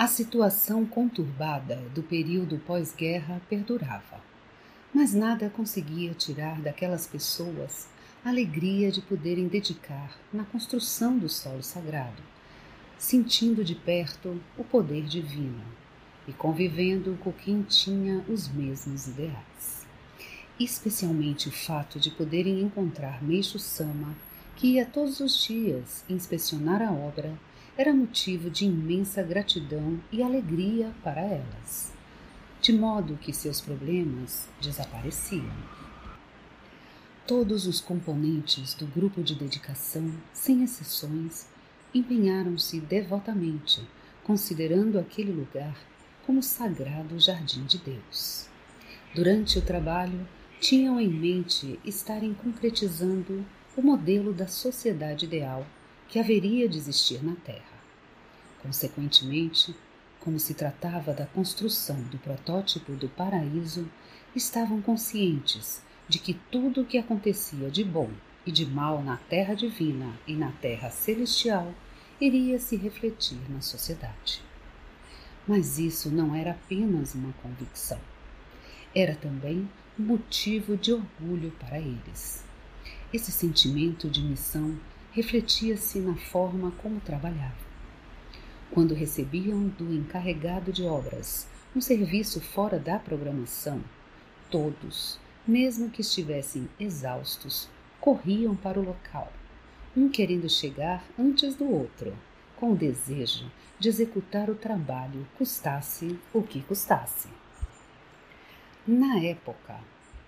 A situação conturbada do período pós-guerra perdurava, mas nada conseguia tirar daquelas pessoas a alegria de poderem dedicar na construção do solo sagrado, sentindo de perto o poder divino e convivendo com quem tinha os mesmos ideais. Especialmente o fato de poderem encontrar Meixo Sama, que ia todos os dias inspecionar a obra era motivo de imensa gratidão e alegria para elas, de modo que seus problemas desapareciam. Todos os componentes do grupo de dedicação, sem exceções, empenharam-se devotamente, considerando aquele lugar como sagrado jardim de Deus. Durante o trabalho, tinham em mente estarem concretizando o modelo da sociedade ideal que haveria de existir na Terra. Consequentemente, como se tratava da construção do protótipo do paraíso, estavam conscientes de que tudo o que acontecia de bom e de mal na terra divina e na terra celestial iria se refletir na sociedade. Mas isso não era apenas uma convicção, era também um motivo de orgulho para eles. Esse sentimento de missão refletia-se na forma como trabalhavam. Quando recebiam do encarregado de obras um serviço fora da programação, todos, mesmo que estivessem exaustos, corriam para o local, um querendo chegar antes do outro, com o desejo de executar o trabalho, custasse o que custasse. Na época,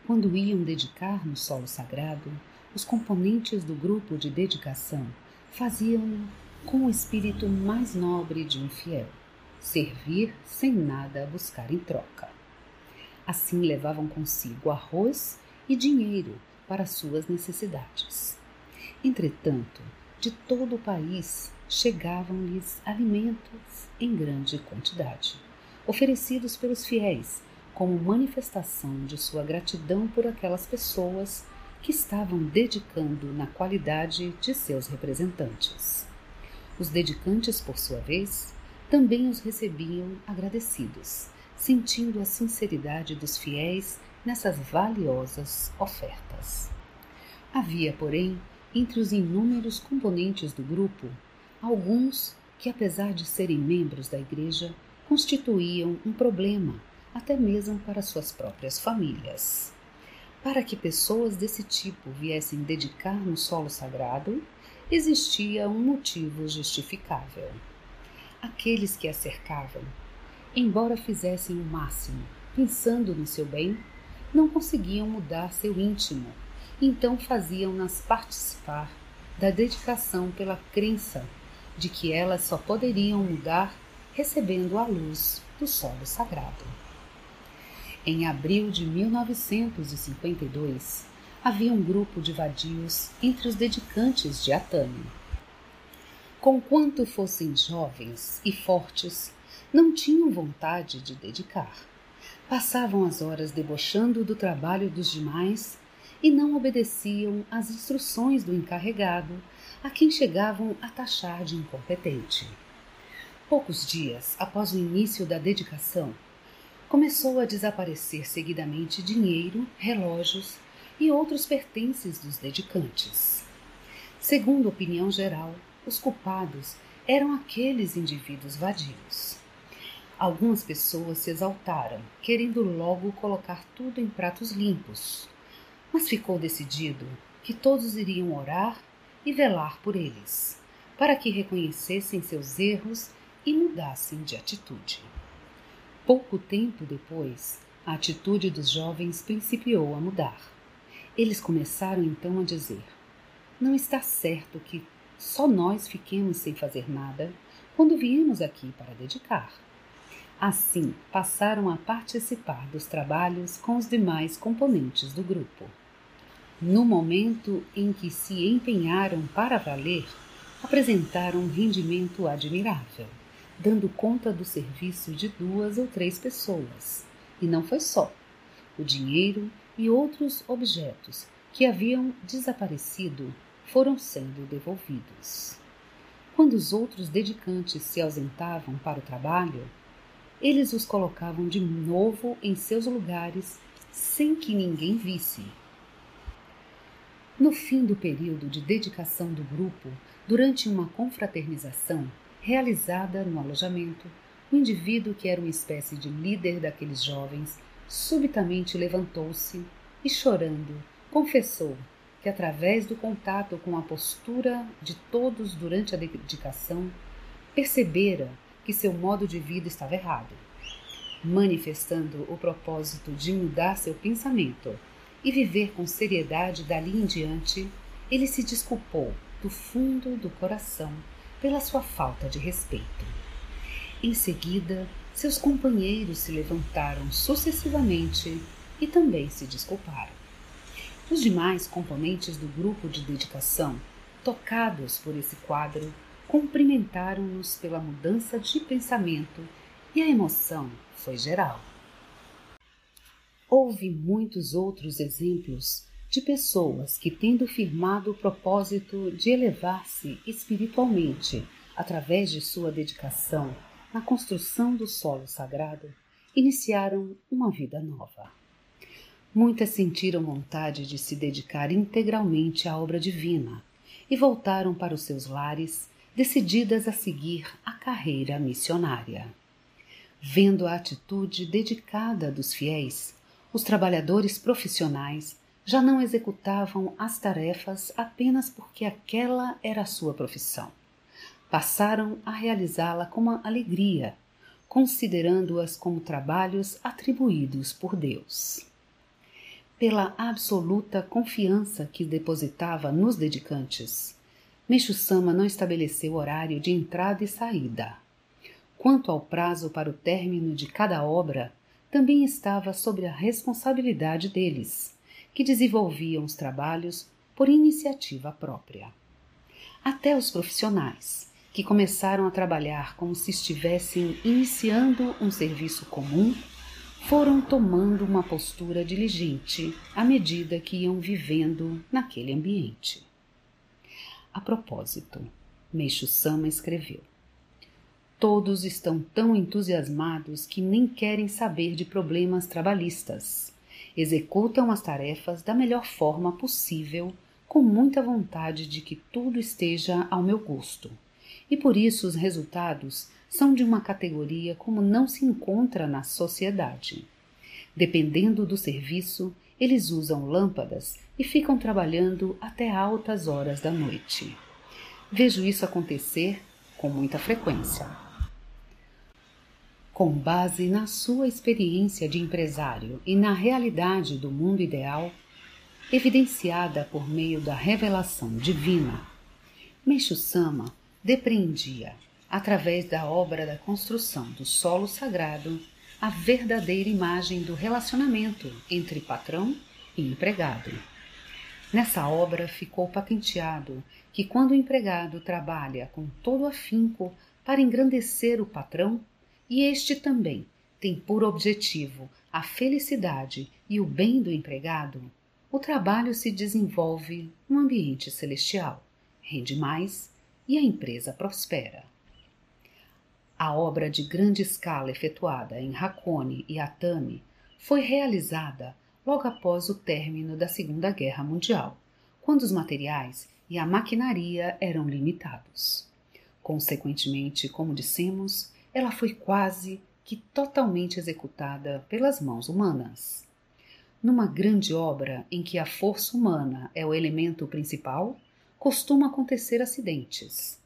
quando iam dedicar no solo sagrado, os componentes do grupo de dedicação faziam-no com o espírito mais nobre de um fiel, servir sem nada a buscar em troca. Assim levavam consigo arroz e dinheiro para suas necessidades. Entretanto, de todo o país chegavam-lhes alimentos em grande quantidade, oferecidos pelos fiéis como manifestação de sua gratidão por aquelas pessoas que estavam dedicando na qualidade de seus representantes. Os dedicantes, por sua vez, também os recebiam agradecidos, sentindo a sinceridade dos fiéis nessas valiosas ofertas. Havia, porém, entre os inúmeros componentes do grupo, alguns que, apesar de serem membros da igreja, constituíam um problema até mesmo para suas próprias famílias. Para que pessoas desse tipo viessem dedicar no solo sagrado, existia um motivo justificável. Aqueles que a cercavam, embora fizessem o máximo, pensando no seu bem, não conseguiam mudar seu íntimo, então faziam-nas participar da dedicação pela crença de que elas só poderiam mudar recebendo a luz do solo sagrado. Em abril de 1952, havia um grupo de vadios entre os dedicantes de Atami. Conquanto fossem jovens e fortes, não tinham vontade de dedicar. Passavam as horas debochando do trabalho dos demais e não obedeciam às instruções do encarregado, a quem chegavam a taxar de incompetente. Poucos dias após o início da dedicação, começou a desaparecer seguidamente dinheiro, relógios e outros pertences dos dedicantes. Segundo a opinião geral, os culpados eram aqueles indivíduos vadios. Algumas pessoas se exaltaram, querendo logo colocar tudo em pratos limpos, mas ficou decidido que todos iriam orar e velar por eles, para que reconhecessem seus erros e mudassem de atitude. Pouco tempo depois, a atitude dos jovens principiou a mudar. Eles começaram então a dizer: Não está certo que só nós fiquemos sem fazer nada quando viemos aqui para dedicar. Assim, passaram a participar dos trabalhos com os demais componentes do grupo. No momento em que se empenharam para valer, apresentaram um rendimento admirável, dando conta do serviço de duas ou três pessoas. E não foi só. O dinheiro e outros objetos que haviam desaparecido foram sendo devolvidos. Quando os outros dedicantes se ausentavam para o trabalho, eles os colocavam de novo em seus lugares sem que ninguém visse. No fim do período de dedicação do grupo, durante uma confraternização realizada no alojamento, o indivíduo que era uma espécie de líder daqueles jovens subitamente levantou-se e, chorando, confessou que, através do contato com a postura de todos durante a dedicação, percebera que seu modo de vida estava errado, manifestando o propósito de mudar seu pensamento e viver com seriedade dali em diante, ele se desculpou do fundo do coração pela sua falta de respeito. Em seguida, seus companheiros se levantaram sucessivamente e também se desculparam. Os demais componentes do grupo de dedicação, tocados por esse quadro, cumprimentaram-nos pela mudança de pensamento e a emoção foi geral. Houve muitos outros exemplos de pessoas que, tendo firmado o propósito de elevar-se espiritualmente através de sua dedicação na construção do solo sagrado, iniciaram uma vida nova. Muitas sentiram vontade de se dedicar integralmente à obra divina e voltaram para os seus lares decididas a seguir a carreira missionária. Vendo a atitude dedicada dos fiéis, os trabalhadores profissionais já não executavam as tarefas apenas porque aquela era a sua profissão. Passaram a realizá-la com alegria, considerando-as como trabalhos atribuídos por Deus. Pela absoluta confiança que depositava nos dedicantes, Meixo Sama não estabeleceu horário de entrada e saída. Quanto ao prazo para o término de cada obra, também estava sobre a responsabilidade deles, que desenvolviam os trabalhos por iniciativa própria. Até os profissionais, que começaram a trabalhar como se estivessem iniciando um serviço comum, foram tomando uma postura diligente à medida que iam vivendo naquele ambiente. A propósito, Meixo Sama escreveu: Todos estão tão entusiasmados que nem querem saber de problemas trabalhistas. Executam as tarefas da melhor forma possível, com muita vontade de que tudo esteja ao meu gosto. E por isso os resultados são de uma categoria como não se encontra na sociedade. Dependendo do serviço, eles usam lâmpadas e ficam trabalhando até altas horas da noite. Vejo isso acontecer com muita frequência. Com base na sua experiência de empresário e na realidade do mundo ideal, evidenciada por meio da revelação divina, Meixo Sama depreendia, através da obra da construção do solo sagrado, a verdadeira imagem do relacionamento entre patrão e empregado. Nessa obra ficou patenteado que quando o empregado trabalha com todo afinco para engrandecer o patrão, e este também tem por objetivo a felicidade e o bem do empregado, o trabalho se desenvolve num ambiente celestial, rende mais e a empresa prospera. A obra de grande escala efetuada em Hakone e Atami foi realizada logo após o término da Segunda Guerra Mundial, quando os materiais e a maquinaria eram limitados. Consequentemente, como dissemos, ela foi quase que totalmente executada pelas mãos humanas. Numa grande obra em que a força humana é o elemento principal, costuma acontecer acidentes.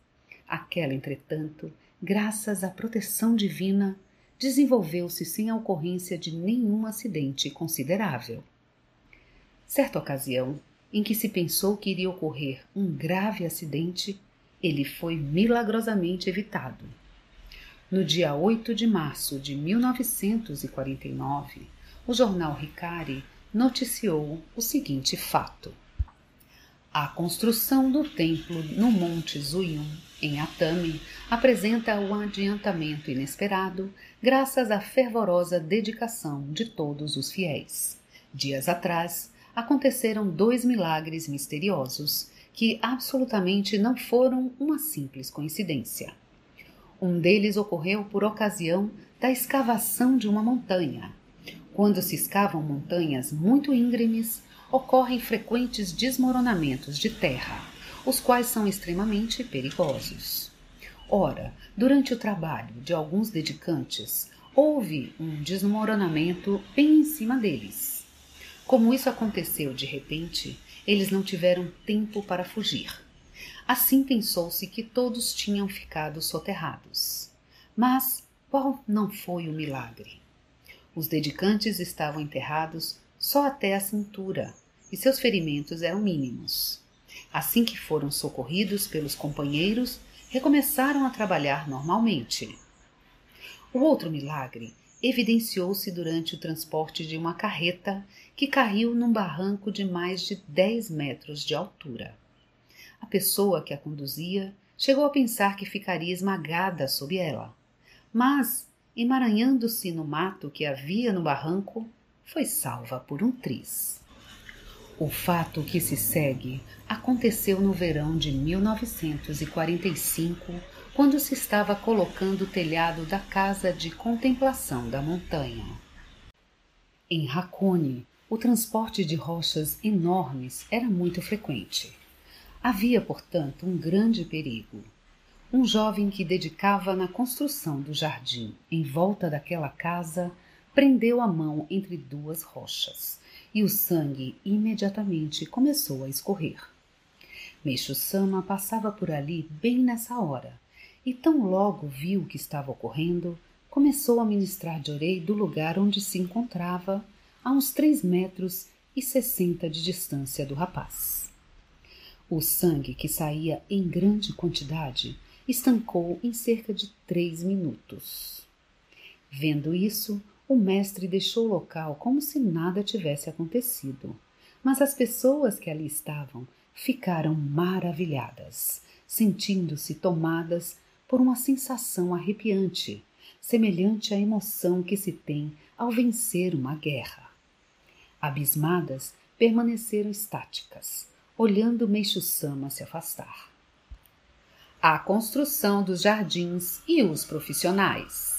Aquela, entretanto, graças à proteção divina, desenvolveu-se sem a ocorrência de nenhum acidente considerável. Certa ocasião, em que se pensou que iria ocorrer um grave acidente, ele foi milagrosamente evitado. No dia 8 de março de 1949, o jornal Ricari noticiou o seguinte fato. A construção do templo no Monte Zuyun, em Atami, apresenta um adiantamento inesperado graças à fervorosa dedicação de todos os fiéis. Dias atrás, aconteceram dois milagres misteriosos que absolutamente não foram uma simples coincidência. Um deles ocorreu por ocasião da escavação de uma montanha. Quando se escavam montanhas muito íngremes, ocorrem frequentes desmoronamentos de terra, os quais são extremamente perigosos. Ora, durante o trabalho de alguns dedicantes, houve um desmoronamento bem em cima deles. Como isso aconteceu de repente, eles não tiveram tempo para fugir. Assim pensou-se que todos tinham ficado soterrados. Mas qual não foi o milagre? Os dedicantes estavam enterrados só até a cintura, e seus ferimentos eram mínimos. Assim que foram socorridos pelos companheiros, recomeçaram a trabalhar normalmente. O outro milagre evidenciou-se durante o transporte de uma carreta que caiu num barranco de mais de 10 metros de altura. A pessoa que a conduzia chegou a pensar que ficaria esmagada sob ela, mas, emaranhando-se no mato que havia no barranco, foi salva por um tris. O fato que se segue aconteceu no verão de 1945, quando se estava colocando o telhado da casa de contemplação da montanha. Em Hakone, o transporte de rochas enormes era muito frequente. Havia, portanto, um grande perigo. Um jovem que dedicava na construção do jardim em volta daquela casa prendeu a mão entre duas rochas e o sangue imediatamente começou a escorrer. Meixo Sama passava por ali bem nessa hora e tão logo viu o que estava ocorrendo, começou a ministrar de orei do lugar onde se encontrava, a uns três metros e sessenta de distância do rapaz. O sangue que saía em grande quantidade estancou em cerca de três minutos. Vendo isso, o mestre deixou o local como se nada tivesse acontecido, mas as pessoas que ali estavam ficaram maravilhadas, sentindo-se tomadas por uma sensação arrepiante, semelhante à emoção que se tem ao vencer uma guerra. Abismadas, permaneceram estáticas, olhando Meixo-sama se afastar. A construção dos jardins e os profissionais.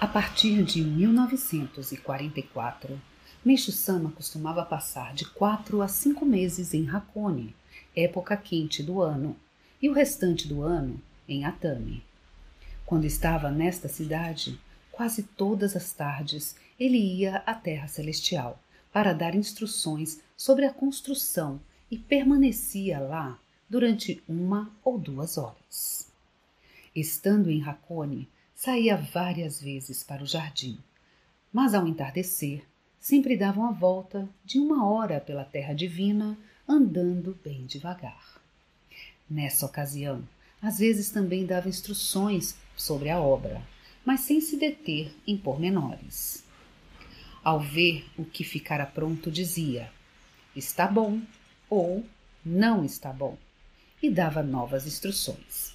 A partir de 1944, Meishu Sama costumava passar de quatro a cinco meses em Hakone, época quente do ano, e o restante do ano em Atami. Quando estava nesta cidade, quase todas as tardes ele ia à Terra Celestial para dar instruções sobre a construção e permanecia lá durante uma ou duas horas. Estando em Hakone, saía várias vezes para o jardim, mas ao entardecer sempre dava uma volta de uma hora pela terra divina, andando bem devagar. Nessa ocasião, às vezes também dava instruções sobre a obra, mas sem se deter em pormenores. Ao ver o que ficara pronto, dizia: Está bom ou não está bom, e dava novas instruções.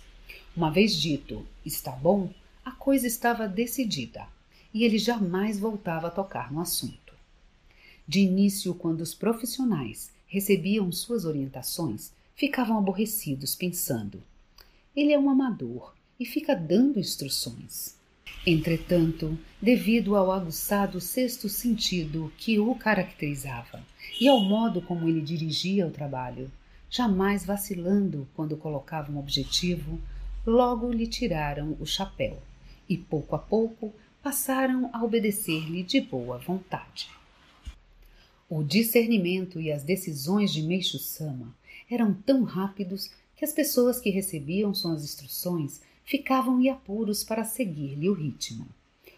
Uma vez dito está bom, a coisa estava decidida e ele jamais voltava a tocar no assunto. De início, quando os profissionais recebiam suas orientações, ficavam aborrecidos, pensando: ele é um amador e fica dando instruções. Entretanto, devido ao aguçado sexto sentido que o caracterizava e ao modo como ele dirigia o trabalho, jamais vacilando quando colocava um objetivo, logo lhe tiraram o chapéu e pouco a pouco passaram a obedecer-lhe de boa vontade. O discernimento e as decisões de Meixo Sama eram tão rápidos que as pessoas que recebiam suas instruções ficavam em apuros para seguir-lhe o ritmo.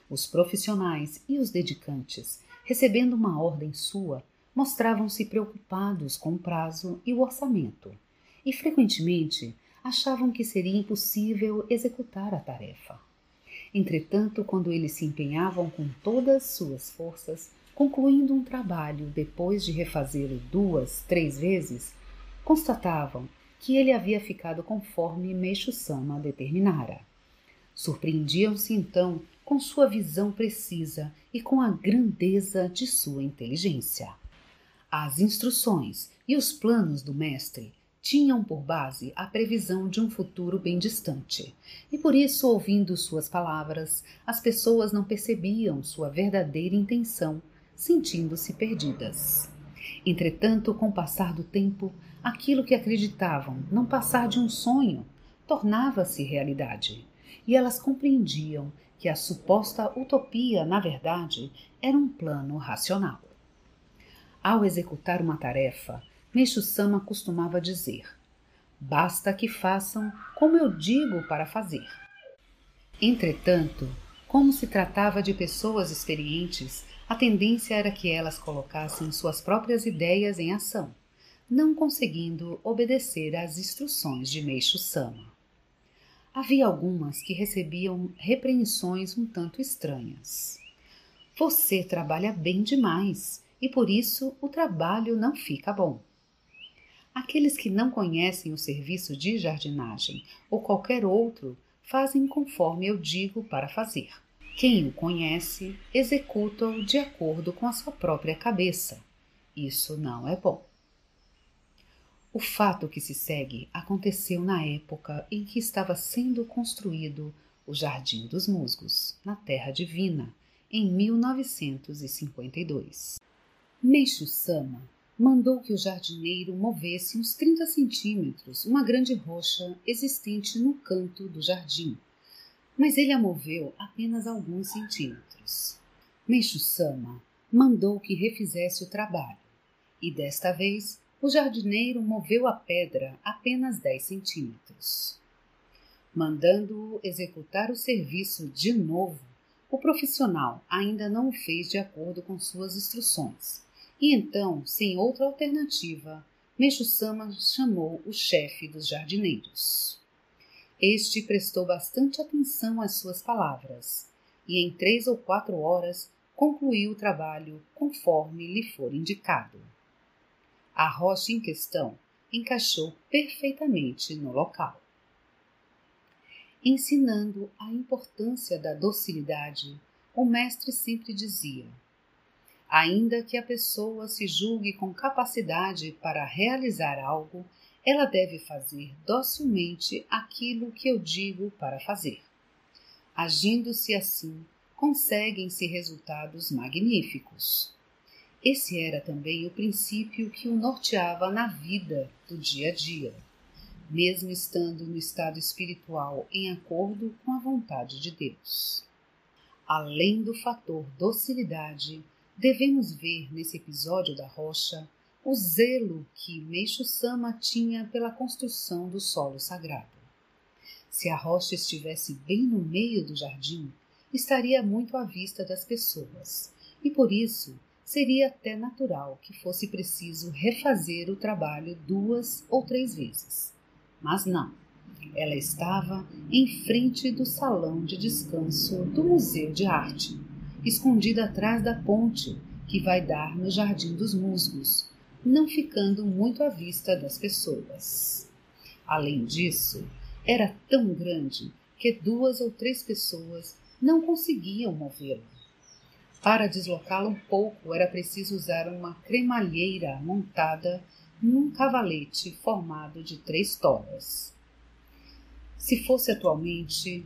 Os profissionais e os dedicantes, recebendo uma ordem sua, mostravam-se preocupados com o prazo e o orçamento, e frequentemente achavam que seria impossível executar a tarefa. Entretanto, quando eles se empenhavam com todas suas forças, concluindo um trabalho depois de refazê-lo duas, três vezes, constatavam que ele havia ficado conforme Meixo Sama determinara. Surpreendiam-se então com sua visão precisa e com a grandeza de sua inteligência. As instruções e os planos do mestre tinham por base a previsão de um futuro bem distante, e por isso, ouvindo suas palavras, as pessoas não percebiam sua verdadeira intenção, sentindo-se perdidas. Entretanto, com o passar do tempo, aquilo que acreditavam não passar de um sonho tornava-se realidade, e elas compreendiam que a suposta utopia, na verdade, era um plano racional. Ao executar uma tarefa, Meixo Sama costumava dizer: Basta que façam como eu digo para fazer. Entretanto, como se tratava de pessoas experientes, a tendência era que elas colocassem suas próprias ideias em ação, não conseguindo obedecer às instruções de Meixo Sama. Havia algumas que recebiam repreensões um tanto estranhas. Você trabalha bem demais e por isso o trabalho não fica bom. Aqueles que não conhecem o serviço de jardinagem ou qualquer outro fazem conforme eu digo para fazer. Quem o conhece executa-o de acordo com a sua própria cabeça. Isso não é bom. O fato que se segue aconteceu na época em que estava sendo construído o Jardim dos Musgos, na Terra Divina, em 1952. Meixo Sama mandou que o jardineiro movesse uns 30 centímetros uma grande rocha existente no canto do jardim, mas ele a moveu apenas alguns centímetros. Meixo Sama mandou que refizesse o trabalho, e desta vez o jardineiro moveu a pedra apenas 10 centímetros. Mandando-o executar o serviço de novo, o profissional ainda não o fez de acordo com suas instruções. E então, sem outra alternativa, Meixo Sama chamou o chefe dos jardineiros. Este prestou bastante atenção às suas palavras e em três ou quatro horas concluiu o trabalho conforme lhe for indicado. A rocha em questão encaixou perfeitamente no local. Ensinando a importância da docilidade, o mestre sempre dizia: ainda que a pessoa se julgue com capacidade para realizar algo, ela deve fazer docilmente aquilo que eu digo para fazer. Agindo-se assim, conseguem-se resultados magníficos. Esse era também o princípio que o norteava na vida do dia a dia, mesmo estando no estado espiritual em acordo com a vontade de Deus. Além do fator docilidade, devemos ver nesse episódio da rocha o zelo que Meixo Sama tinha pela construção do solo sagrado. Se a rocha estivesse bem no meio do jardim, estaria muito à vista das pessoas, e por isso seria até natural que fosse preciso refazer o trabalho duas ou três vezes. Mas não. Ela estava em frente do salão de descanso do Museu de Arte, escondida atrás da ponte que vai dar no Jardim dos Musgos, não ficando muito à vista das pessoas. Além disso, era tão grande que duas ou três pessoas não conseguiam movê-la. Para deslocá-la um pouco era preciso usar uma cremalheira montada num cavalete formado de três toras. Se fosse atualmente,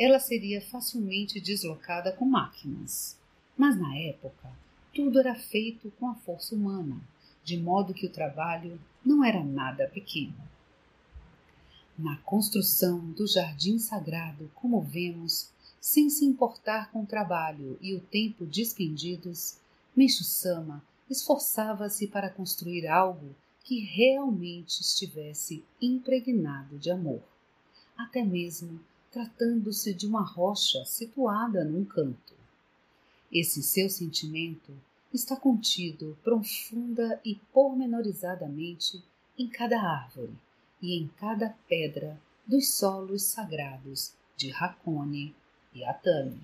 ela seria facilmente deslocada com máquinas, mas na época tudo era feito com a força humana, de modo que o trabalho não era nada pequeno. Na construção do jardim sagrado, como vemos, sem se importar com o trabalho e o tempo despendidos, Meixo Sama esforçava-se para construir algo que realmente estivesse impregnado de amor, até mesmo tratando-se de uma rocha situada num canto. Esse seu sentimento está contido profunda e pormenorizadamente em cada árvore, e em cada pedra dos solos sagrados de Hakone e Atami.